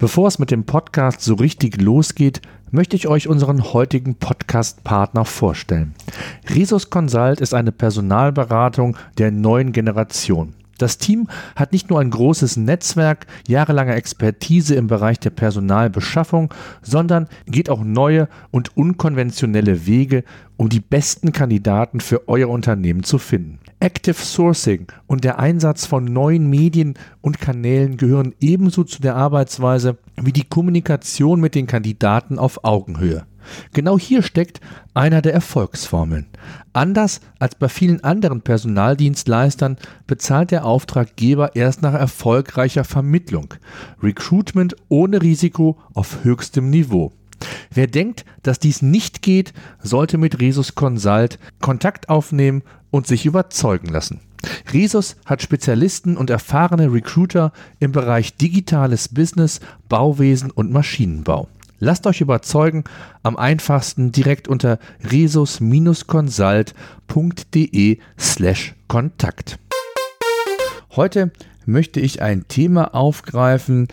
Bevor es mit dem Podcast so richtig losgeht, möchte ich euch unseren heutigen Podcast-Partner vorstellen. Resus Consult ist eine Personalberatung der neuen Generation. Das Team hat nicht nur ein großes Netzwerk, jahrelange Expertise im Bereich der Personalbeschaffung, sondern geht auch neue und unkonventionelle Wege, um die besten Kandidaten für euer Unternehmen zu finden. Active Sourcing und der Einsatz von neuen Medien und Kanälen gehören ebenso zu der Arbeitsweise wie die Kommunikation mit den Kandidaten auf Augenhöhe. Genau hier steckt einer der Erfolgsformeln. Anders als bei vielen anderen Personaldienstleistern bezahlt der Auftraggeber erst nach erfolgreicher Vermittlung. Recruitment ohne Risiko auf höchstem Niveau. Wer denkt, dass dies nicht geht, sollte mit Resus Consult Kontakt aufnehmen und sich überzeugen lassen. Resus hat Spezialisten und erfahrene Recruiter im Bereich digitales Business, Bauwesen und Maschinenbau. Lasst euch überzeugen, am einfachsten direkt unter resus-consult.de slash Kontakt. Heute möchte ich ein Thema aufgreifen,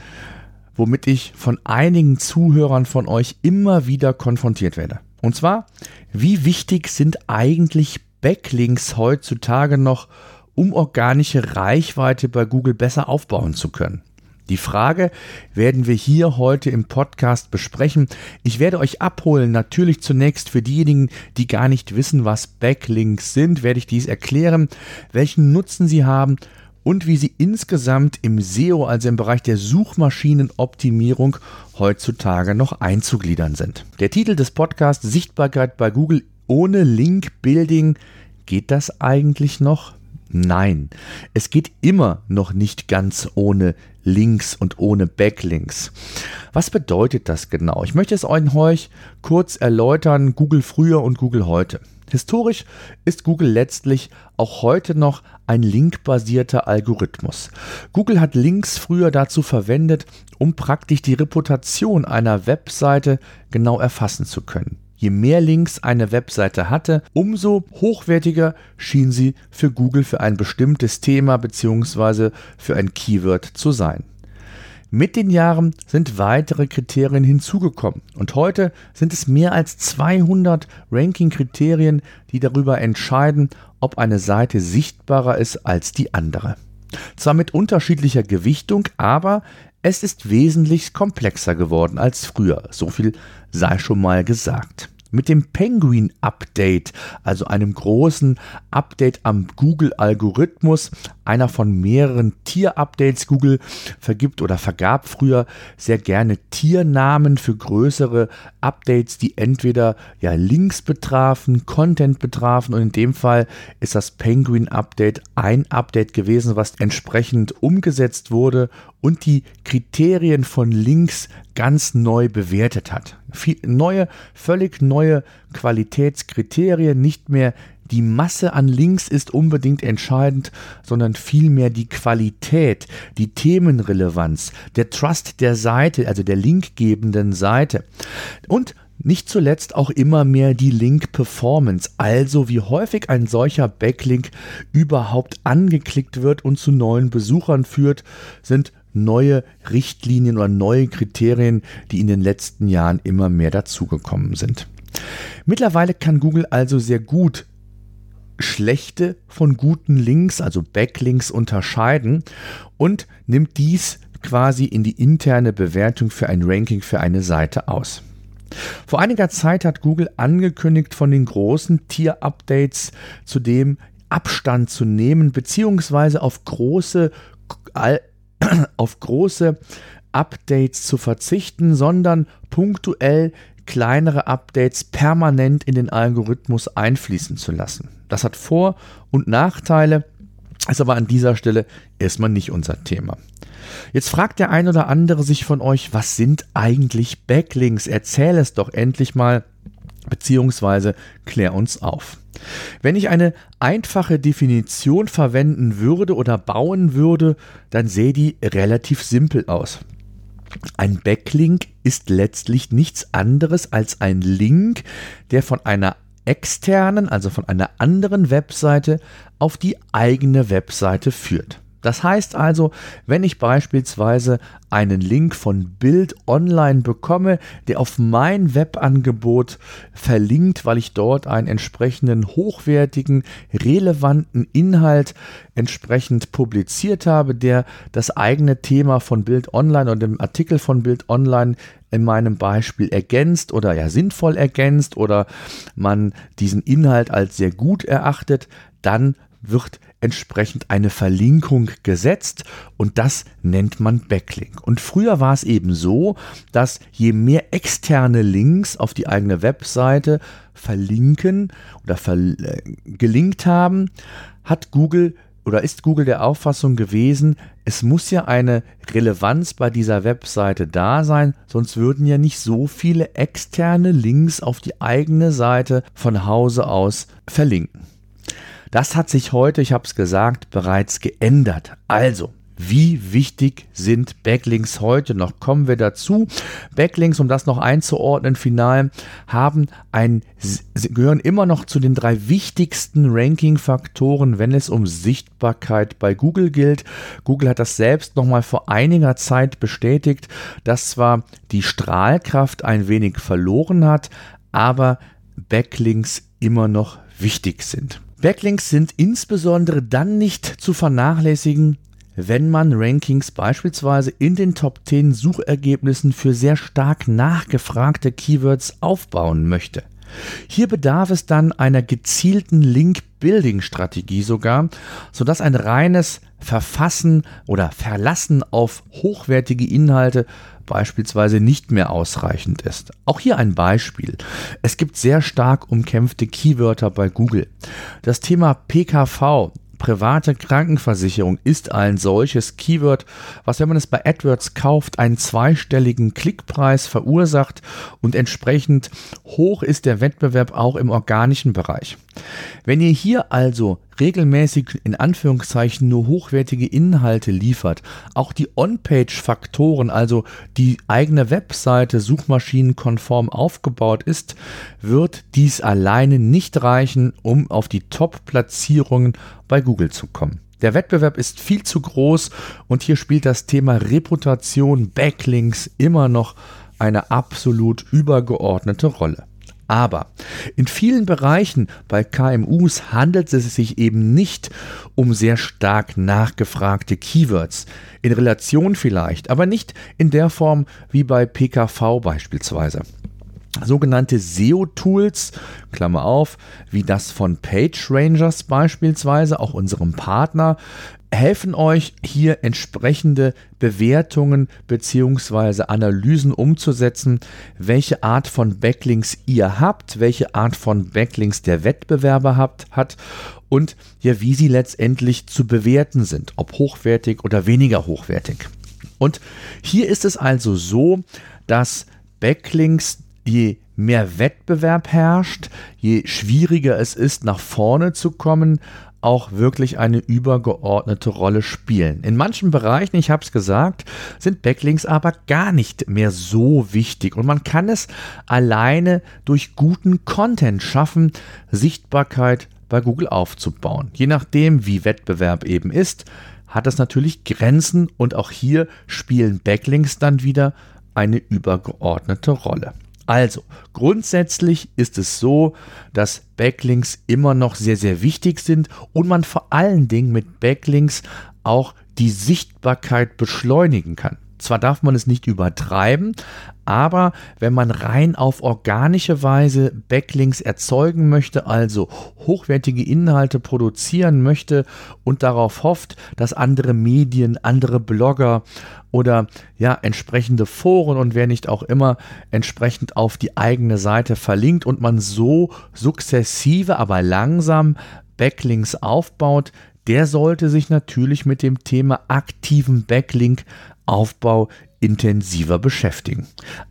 womit ich von einigen Zuhörern von euch immer wieder konfrontiert werde. Und zwar, wie wichtig sind eigentlich Backlinks heutzutage noch, um organische Reichweite bei Google besser aufbauen zu können? Die Frage werden wir hier heute im Podcast besprechen. Ich werde euch abholen, natürlich zunächst für diejenigen, die gar nicht wissen, was Backlinks sind, werde ich dies erklären, welchen Nutzen sie haben und wie sie insgesamt im SEO, also im Bereich der Suchmaschinenoptimierung, heutzutage noch einzugliedern sind. Der Titel des Podcasts Sichtbarkeit bei Google ohne Link-Building. Geht das eigentlich noch? Nein, es geht immer noch nicht ganz ohne Links und ohne Backlinks. Was bedeutet das genau? Ich möchte es euch kurz erläutern, Google früher und Google heute. Historisch ist Google letztlich auch heute noch ein linkbasierter Algorithmus. Google hat Links früher dazu verwendet, um praktisch die Reputation einer Webseite genau erfassen zu können. Je mehr Links eine Webseite hatte, umso hochwertiger schien sie für Google für ein bestimmtes Thema bzw. für ein Keyword zu sein. Mit den Jahren sind weitere Kriterien hinzugekommen und heute sind es mehr als 200 Ranking-Kriterien, die darüber entscheiden, ob eine Seite sichtbarer ist als die andere. Zwar mit unterschiedlicher Gewichtung, aber es ist wesentlich komplexer geworden als früher, so viel sei schon mal gesagt. Mit dem Penguin Update, also einem großen Update am Google-Algorithmus, einer von mehreren Tier-Updates. Google vergibt oder vergab früher sehr gerne Tiernamen für größere Updates, die entweder ja Links betrafen, Content betrafen und in dem Fall ist das Penguin Update ein Update gewesen, was entsprechend umgesetzt wurde und die Kriterien von Links ganz neu bewertet hat. Viel, neue, völlig neue Qualitätskriterien, nicht mehr die Masse an Links ist unbedingt entscheidend, sondern vielmehr die Qualität, die Themenrelevanz, der Trust der Seite, also der linkgebenden Seite. Und nicht zuletzt auch immer mehr die Link-Performance, also wie häufig ein solcher Backlink überhaupt angeklickt wird und zu neuen Besuchern führt, sind neue Richtlinien oder neue Kriterien, die in den letzten Jahren immer mehr dazugekommen sind. Mittlerweile kann Google also sehr gut schlechte von guten Links, also Backlinks unterscheiden und nimmt dies quasi in die interne Bewertung für ein Ranking für eine Seite aus. Vor einiger Zeit hat Google angekündigt, von den großen Tier-Updates zudem Abstand zu nehmen, beziehungsweise auf große auf große Updates zu verzichten, sondern punktuell kleinere Updates permanent in den Algorithmus einfließen zu lassen. Das hat Vor- und Nachteile, ist aber an dieser Stelle erstmal nicht unser Thema. Jetzt fragt der ein oder andere sich von euch, was sind eigentlich Backlinks? Erzähl es doch endlich mal. beziehungsweise klär uns auf. Wenn ich eine einfache Definition verwenden würde oder bauen würde, dann sähe die relativ simpel aus. Ein Backlink ist letztlich nichts anderes als ein Link, der von einer externen, also von einer anderen Webseite auf die eigene Webseite führt. Das heißt also, wenn ich beispielsweise einen Link von Bild Online bekomme, der auf mein Webangebot verlinkt, weil ich dort einen entsprechenden hochwertigen, relevanten Inhalt entsprechend publiziert habe, der das eigene Thema von Bild Online und dem Artikel von Bild Online in meinem Beispiel ergänzt oder ja sinnvoll ergänzt oder man diesen Inhalt als sehr gut erachtet, dann wird entsprechend eine Verlinkung gesetzt und das nennt man Backlink. Und früher war es eben so, dass je mehr externe Links auf die eigene Webseite verlinken oder ver gelinkt haben, hat Google oder ist Google der Auffassung gewesen, es muss ja eine Relevanz bei dieser Webseite da sein, sonst würden ja nicht so viele externe Links auf die eigene Seite von Hause aus verlinken. Das hat sich heute, ich habe es gesagt, bereits geändert. Also, wie wichtig sind Backlinks heute noch? Kommen wir dazu. Backlinks, um das noch einzuordnen, final, haben ein, gehören immer noch zu den drei wichtigsten Ranking-Faktoren, wenn es um Sichtbarkeit bei Google gilt. Google hat das selbst noch mal vor einiger Zeit bestätigt, dass zwar die Strahlkraft ein wenig verloren hat, aber Backlinks immer noch wichtig sind. Backlinks sind insbesondere dann nicht zu vernachlässigen, wenn man Rankings beispielsweise in den Top 10 Suchergebnissen für sehr stark nachgefragte Keywords aufbauen möchte. Hier bedarf es dann einer gezielten Link-Building-Strategie sogar, sodass ein reines Verfassen oder Verlassen auf hochwertige Inhalte beispielsweise nicht mehr ausreichend ist. Auch hier ein Beispiel. Es gibt sehr stark umkämpfte Keywörter bei Google. Das Thema PKV, private Krankenversicherung ist ein solches Keyword, was, wenn man es bei AdWords kauft, einen zweistelligen Klickpreis verursacht und entsprechend hoch ist der Wettbewerb auch im organischen Bereich. Wenn ihr hier also regelmäßig in Anführungszeichen nur hochwertige Inhalte liefert, auch die On-Page-Faktoren, also die eigene Webseite suchmaschinenkonform aufgebaut ist, wird dies alleine nicht reichen, um auf die Top-Platzierungen bei Google zu kommen. Der Wettbewerb ist viel zu groß und hier spielt das Thema Reputation, Backlinks immer noch eine absolut übergeordnete Rolle. Aber in vielen Bereichen bei KMUs handelt es sich eben nicht um sehr stark nachgefragte Keywords. In Relation vielleicht, aber nicht in der Form wie bei PKV beispielsweise sogenannte SEO-Tools, Klammer auf, wie das von PageRangers beispielsweise, auch unserem Partner, helfen euch hier entsprechende Bewertungen bzw. Analysen umzusetzen, welche Art von Backlinks ihr habt, welche Art von Backlinks der Wettbewerber habt, hat und ja, wie sie letztendlich zu bewerten sind, ob hochwertig oder weniger hochwertig. Und hier ist es also so, dass Backlinks je mehr Wettbewerb herrscht, je schwieriger es ist, nach vorne zu kommen, auch wirklich eine übergeordnete Rolle spielen. In manchen Bereichen, ich habe es gesagt, sind Backlinks aber gar nicht mehr so wichtig und man kann es alleine durch guten Content schaffen, Sichtbarkeit bei Google aufzubauen. Je nachdem, wie Wettbewerb eben ist, hat es natürlich Grenzen und auch hier spielen Backlinks dann wieder eine übergeordnete Rolle. Also, grundsätzlich ist es so, dass Backlinks immer noch sehr, sehr wichtig sind und man vor allen Dingen mit Backlinks auch die Sichtbarkeit beschleunigen kann. Zwar darf man es nicht übertreiben, aber wenn man rein auf organische Weise Backlinks erzeugen möchte, also hochwertige Inhalte produzieren möchte und darauf hofft, dass andere Medien, andere Blogger oder ja entsprechende Foren und wer nicht auch immer entsprechend auf die eigene Seite verlinkt und man so sukzessive, aber langsam Backlinks aufbaut, der sollte sich natürlich mit dem Thema aktiven Backlink Aufbau intensiver beschäftigen.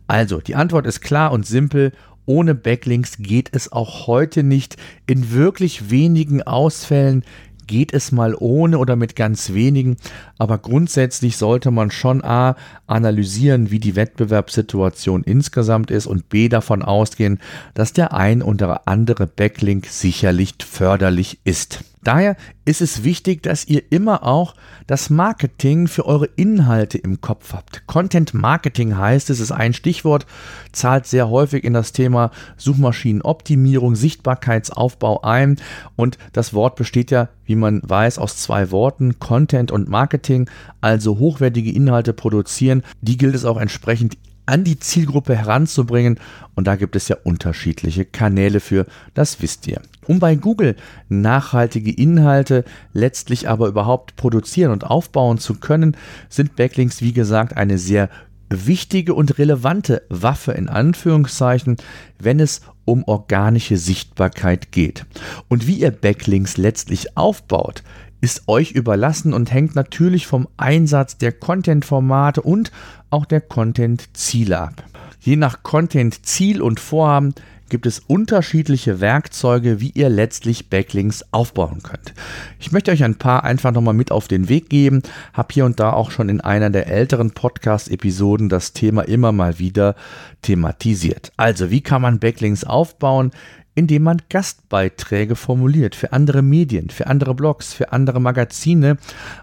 Also, die Antwort ist klar und simpel. Ohne Backlinks geht es auch heute nicht. In wirklich wenigen Ausfällen geht es mal ohne oder mit ganz wenigen, aber grundsätzlich sollte man schon A analysieren, wie die Wettbewerbssituation insgesamt ist und B davon ausgehen, dass der ein oder andere Backlink sicherlich förderlich ist. Daher ist es wichtig, dass ihr immer auch das Marketing für eure Inhalte im Kopf habt. Content Marketing heißt, es ist ein Stichwort, zahlt sehr häufig in das Thema Suchmaschinenoptimierung, Sichtbarkeitsaufbau ein und das Wort besteht ja, wie man weiß, aus zwei Worten, Content und Marketing, also hochwertige Inhalte produzieren. Die gilt es auch entsprechend an die Zielgruppe heranzubringen. Und da gibt es ja unterschiedliche Kanäle für, das wisst ihr. Um bei Google nachhaltige Inhalte letztlich aber überhaupt produzieren und aufbauen zu können, sind Backlinks, wie gesagt, eine sehr wichtige und relevante Waffe in Anführungszeichen, wenn es um organische Sichtbarkeit geht. Und wie ihr Backlinks letztlich aufbaut, ist euch überlassen und hängt natürlich vom Einsatz der Content-Formate und auch der Content-Ziele ab. Je nach Content-Ziel und Vorhaben gibt es unterschiedliche Werkzeuge, wie ihr letztlich Backlinks aufbauen könnt. Ich möchte euch ein paar einfach nochmal mit auf den Weg geben, habe hier und da auch schon in einer der älteren Podcast-Episoden das Thema immer mal wieder thematisiert. Also, wie kann man Backlinks aufbauen? Indem man Gastbeiträge formuliert für andere Medien, für andere Blogs, für andere Magazine,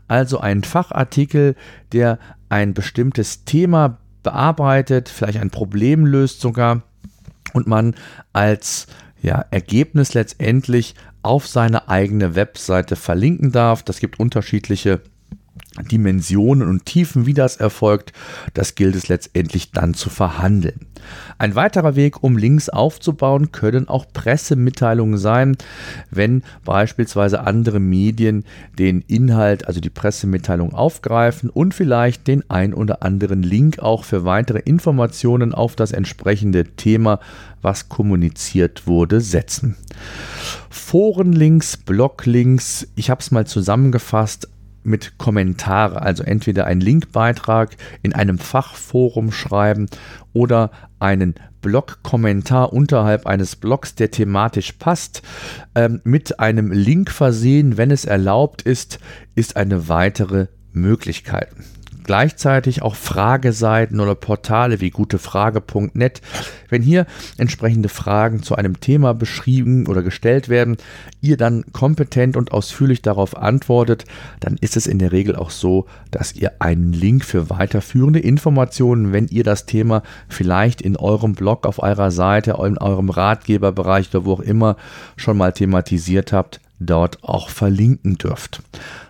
also einen Fachartikel, der ein bestimmtes Thema bearbeitet, vielleicht ein Problem löst sogar und man als ja, Ergebnis letztendlich auf seine eigene Webseite verlinken darf. Das gibt unterschiedliche Dimensionen und Tiefen, wie das erfolgt, das gilt es letztendlich dann zu verhandeln. Ein weiterer Weg, um Links aufzubauen, können auch Pressemitteilungen sein, wenn beispielsweise andere Medien den Inhalt, also die Pressemitteilung aufgreifen und vielleicht den ein oder anderen Link auch für weitere Informationen auf das entsprechende Thema, was kommuniziert wurde, setzen. Forenlinks, Bloglinks, ich habe es mal zusammengefasst, mit Kommentare, also entweder einen Linkbeitrag in einem Fachforum schreiben oder einen Blog-Kommentar unterhalb eines Blogs, der thematisch passt, ähm, mit einem Link versehen, wenn es erlaubt ist, ist eine weitere Möglichkeit gleichzeitig auch Frageseiten oder Portale wie gutefrage.net. Wenn hier entsprechende Fragen zu einem Thema beschrieben oder gestellt werden, ihr dann kompetent und ausführlich darauf antwortet, dann ist es in der Regel auch so, dass ihr einen Link für weiterführende Informationen, wenn ihr das Thema vielleicht in eurem Blog, auf eurer Seite, in eurem Ratgeberbereich oder wo auch immer schon mal thematisiert habt, dort auch verlinken dürft.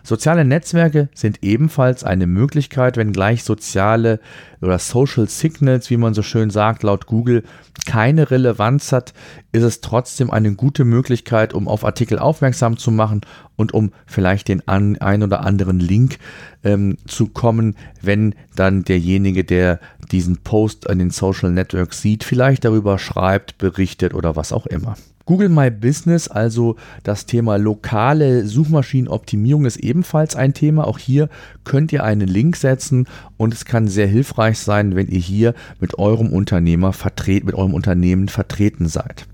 Soziale Netzwerke sind ebenfalls eine Möglichkeit, wenngleich soziale oder Social Signals, wie man so schön sagt, laut Google keine Relevanz hat, ist es trotzdem eine gute Möglichkeit, um auf Artikel aufmerksam zu machen und um vielleicht den an, ein oder anderen Link ähm, zu kommen, wenn dann derjenige, der diesen Post an den Social Networks sieht, vielleicht darüber schreibt, berichtet oder was auch immer. Google My Business, also das Thema lokale Suchmaschinenoptimierung, ist ebenfalls ein Thema. Auch hier könnt ihr einen Link setzen und es kann sehr hilfreich sein, wenn ihr hier mit eurem Unternehmer vertreten, mit eurem Unternehmen vertreten seid.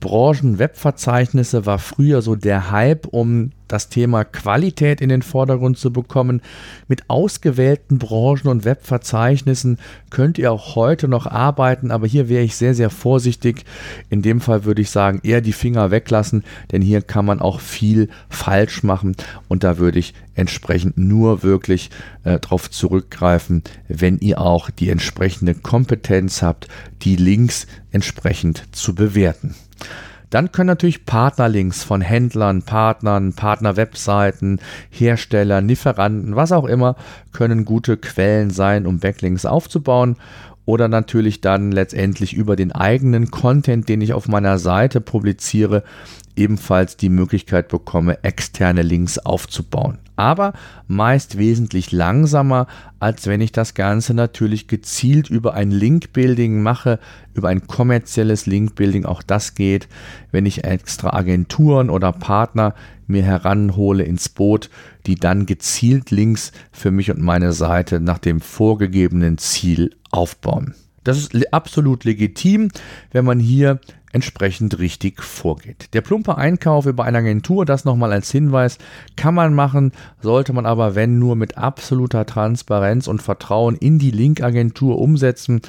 Branchen-Webverzeichnisse war früher so der Hype, um das Thema Qualität in den Vordergrund zu bekommen. Mit ausgewählten Branchen und Webverzeichnissen könnt ihr auch heute noch arbeiten, aber hier wäre ich sehr, sehr vorsichtig. In dem Fall würde ich sagen, eher die Finger weglassen, denn hier kann man auch viel falsch machen und da würde ich entsprechend nur wirklich äh, darauf zurückgreifen, wenn ihr auch die entsprechende Kompetenz habt, die Links entsprechend zu bewerten. Dann können natürlich Partnerlinks von Händlern, Partnern, Partnerwebseiten, Herstellern, Lieferanten, was auch immer, können gute Quellen sein, um Backlinks aufzubauen oder natürlich dann letztendlich über den eigenen Content, den ich auf meiner Seite publiziere, ebenfalls die Möglichkeit bekomme, externe Links aufzubauen. Aber meist wesentlich langsamer, als wenn ich das Ganze natürlich gezielt über ein Link-Building mache, über ein kommerzielles Link-Building. Auch das geht, wenn ich extra Agenturen oder Partner mir heranhole ins Boot, die dann gezielt Links für mich und meine Seite nach dem vorgegebenen Ziel aufbauen. Das ist absolut legitim, wenn man hier entsprechend richtig vorgeht. Der plumpe Einkauf über eine Agentur, das nochmal als Hinweis, kann man machen, sollte man aber, wenn nur mit absoluter Transparenz und Vertrauen in die Link-Agentur umsetzen.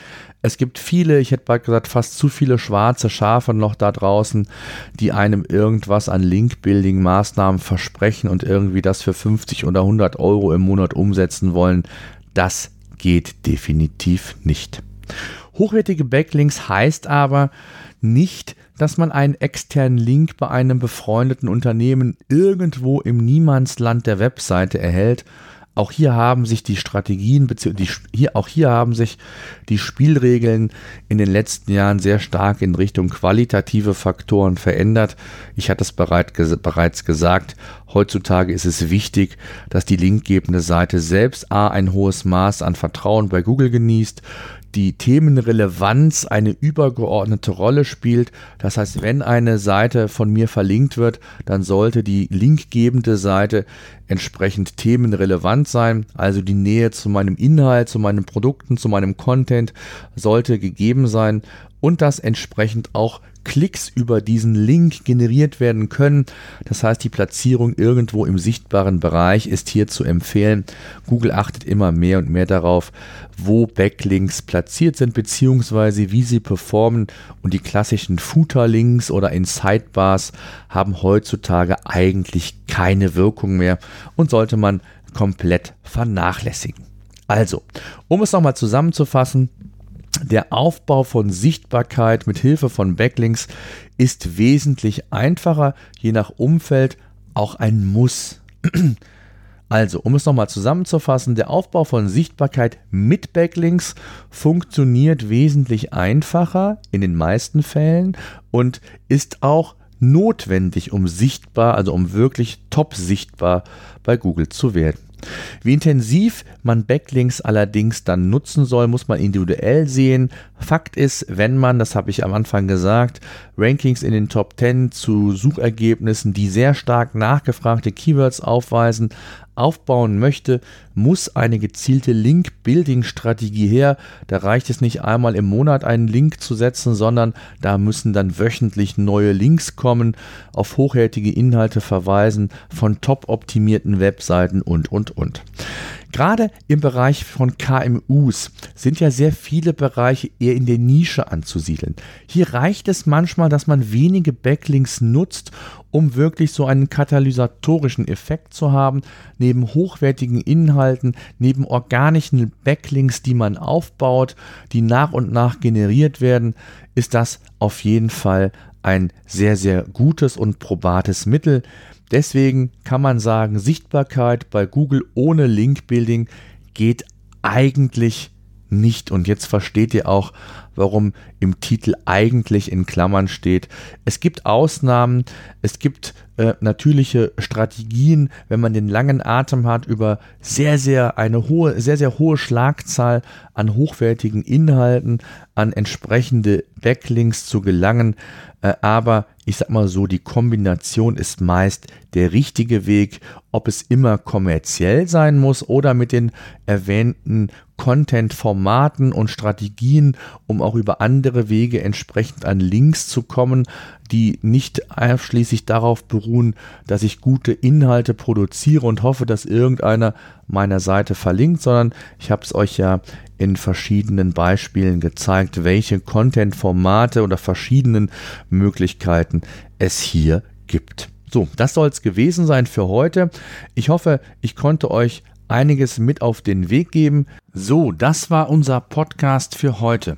Es gibt viele, ich hätte bald gesagt, fast zu viele schwarze Schafe noch da draußen, die einem irgendwas an Link-Building-Maßnahmen versprechen und irgendwie das für 50 oder 100 Euro im Monat umsetzen wollen. Das geht definitiv nicht. Hochwertige Backlinks heißt aber, nicht, dass man einen externen Link bei einem befreundeten Unternehmen irgendwo im Niemandsland der Webseite erhält. Auch hier haben sich die Strategien, hier, auch hier haben sich die Spielregeln in den letzten Jahren sehr stark in Richtung qualitative Faktoren verändert. Ich hatte es bereits gesagt, heutzutage ist es wichtig, dass die linkgebende Seite selbst A ein hohes Maß an Vertrauen bei Google genießt, die Themenrelevanz eine übergeordnete Rolle spielt. Das heißt, wenn eine Seite von mir verlinkt wird, dann sollte die linkgebende Seite entsprechend themenrelevant sein. Also die Nähe zu meinem Inhalt, zu meinen Produkten, zu meinem Content sollte gegeben sein und das entsprechend auch Klicks über diesen Link generiert werden können. Das heißt, die Platzierung irgendwo im sichtbaren Bereich ist hier zu empfehlen. Google achtet immer mehr und mehr darauf, wo Backlinks platziert sind, beziehungsweise wie sie performen. Und die klassischen Footer-Links oder in Sidebars haben heutzutage eigentlich keine Wirkung mehr und sollte man komplett vernachlässigen. Also, um es nochmal zusammenzufassen, der Aufbau von Sichtbarkeit mit Hilfe von Backlinks ist wesentlich einfacher, je nach Umfeld auch ein Muss. Also, um es nochmal zusammenzufassen, der Aufbau von Sichtbarkeit mit Backlinks funktioniert wesentlich einfacher in den meisten Fällen und ist auch notwendig, um sichtbar, also um wirklich top sichtbar bei Google zu werden. Wie intensiv man Backlinks allerdings dann nutzen soll, muss man individuell sehen. Fakt ist, wenn man, das habe ich am Anfang gesagt, Rankings in den Top 10 zu Suchergebnissen, die sehr stark nachgefragte Keywords aufweisen, aufbauen möchte, muss eine gezielte Link-Building-Strategie her. Da reicht es nicht einmal im Monat einen Link zu setzen, sondern da müssen dann wöchentlich neue Links kommen, auf hochwertige Inhalte verweisen, von top optimierten Webseiten und, und, und. Gerade im Bereich von KMUs sind ja sehr viele Bereiche eher in der Nische anzusiedeln. Hier reicht es manchmal, dass man wenige Backlinks nutzt, um wirklich so einen katalysatorischen Effekt zu haben. Neben hochwertigen Inhalten, neben organischen Backlinks, die man aufbaut, die nach und nach generiert werden, ist das auf jeden Fall ein sehr, sehr gutes und probates Mittel. Deswegen kann man sagen, Sichtbarkeit bei Google ohne Link-Building geht eigentlich nicht. Und jetzt versteht ihr auch, warum im Titel eigentlich in Klammern steht. Es gibt Ausnahmen, es gibt äh, natürliche Strategien, wenn man den langen Atem hat, über sehr, sehr eine hohe, sehr, sehr hohe Schlagzahl an hochwertigen Inhalten, an entsprechende Backlinks zu gelangen. Äh, aber ich sag mal so, die Kombination ist meist der richtige Weg, ob es immer kommerziell sein muss oder mit den erwähnten Content-Formaten und Strategien, um auch über andere Wege entsprechend an Links zu kommen, die nicht ausschließlich darauf beruhen, dass ich gute Inhalte produziere und hoffe, dass irgendeiner meiner Seite verlinkt, sondern ich habe es euch ja in verschiedenen Beispielen gezeigt, welche Content-Formate oder verschiedenen Möglichkeiten es hier gibt. So, das soll es gewesen sein für heute. Ich hoffe, ich konnte euch einiges mit auf den Weg geben. So, das war unser Podcast für heute.